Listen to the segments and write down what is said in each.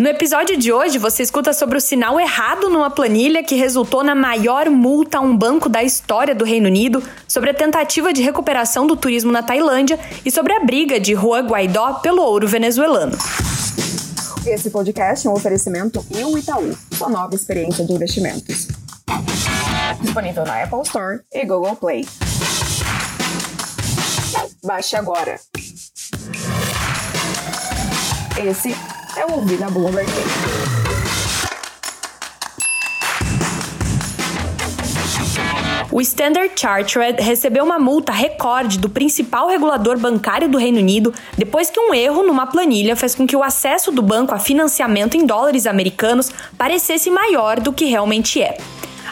No episódio de hoje, você escuta sobre o sinal errado numa planilha que resultou na maior multa a um banco da história do Reino Unido, sobre a tentativa de recuperação do turismo na Tailândia e sobre a briga de Juan Guaidó pelo ouro venezuelano. Esse podcast é um oferecimento e Itaú, sua nova experiência de investimentos. Disponível na Apple Store e Google Play. Baixe agora. Esse é o Ouvir na Bloomberg. O Standard Chartered recebeu uma multa recorde do principal regulador bancário do Reino Unido depois que um erro numa planilha fez com que o acesso do banco a financiamento em dólares americanos parecesse maior do que realmente é.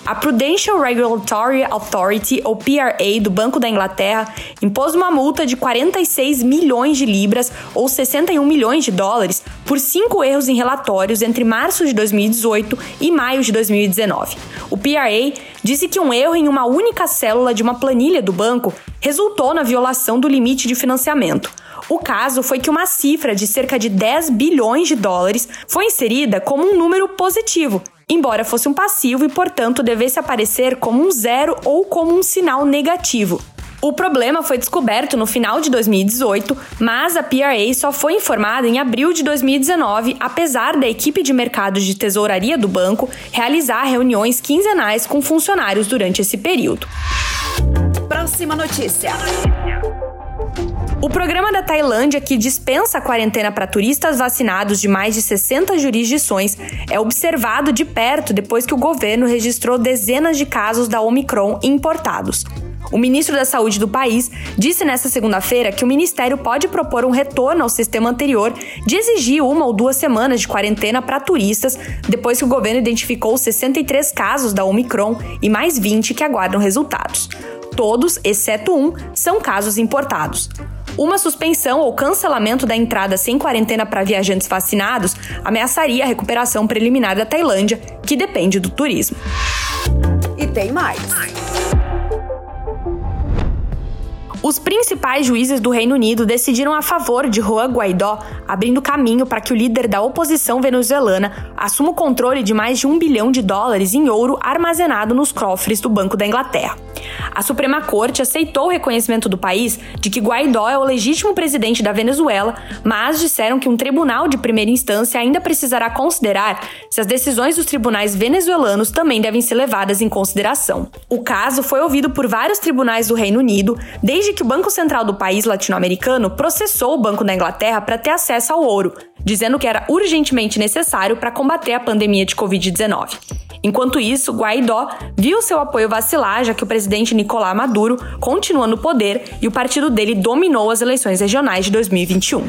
A Prudential Regulatory Authority, ou PRA, do Banco da Inglaterra, impôs uma multa de 46 milhões de libras, ou 61 milhões de dólares, por cinco erros em relatórios entre março de 2018 e maio de 2019. O PRA disse que um erro em uma única célula de uma planilha do banco resultou na violação do limite de financiamento. O caso foi que uma cifra de cerca de 10 bilhões de dólares foi inserida como um número positivo embora fosse um passivo e, portanto, devesse aparecer como um zero ou como um sinal negativo. O problema foi descoberto no final de 2018, mas a PRA só foi informada em abril de 2019, apesar da equipe de mercados de tesouraria do banco realizar reuniões quinzenais com funcionários durante esse período. Próxima notícia. O programa da Tailândia, que dispensa a quarentena para turistas vacinados de mais de 60 jurisdições, é observado de perto depois que o governo registrou dezenas de casos da Omicron importados. O ministro da Saúde do país disse nesta segunda-feira que o ministério pode propor um retorno ao sistema anterior de exigir uma ou duas semanas de quarentena para turistas, depois que o governo identificou 63 casos da Omicron e mais 20 que aguardam resultados. Todos, exceto um, são casos importados. Uma suspensão ou cancelamento da entrada sem quarentena para viajantes vacinados ameaçaria a recuperação preliminar da Tailândia, que depende do turismo. E tem mais. Os principais juízes do Reino Unido decidiram a favor de Juan Guaidó, abrindo caminho para que o líder da oposição venezuelana assuma o controle de mais de um bilhão de dólares em ouro armazenado nos cofres do Banco da Inglaterra. A Suprema Corte aceitou o reconhecimento do país de que Guaidó é o legítimo presidente da Venezuela, mas disseram que um tribunal de primeira instância ainda precisará considerar se as decisões dos tribunais venezuelanos também devem ser levadas em consideração. O caso foi ouvido por vários tribunais do Reino Unido desde que o Banco Central do país latino-americano processou o Banco da Inglaterra para ter acesso ao ouro, dizendo que era urgentemente necessário para combater a pandemia de Covid-19. Enquanto isso, Guaidó viu seu apoio vacilar, já que o presidente Nicolás Maduro continua no poder e o partido dele dominou as eleições regionais de 2021.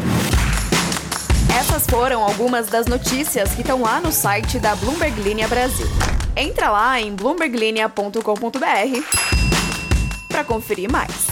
Essas foram algumas das notícias que estão lá no site da Bloomberg Linha Brasil. Entra lá em bloomberglinea.com.br para conferir mais.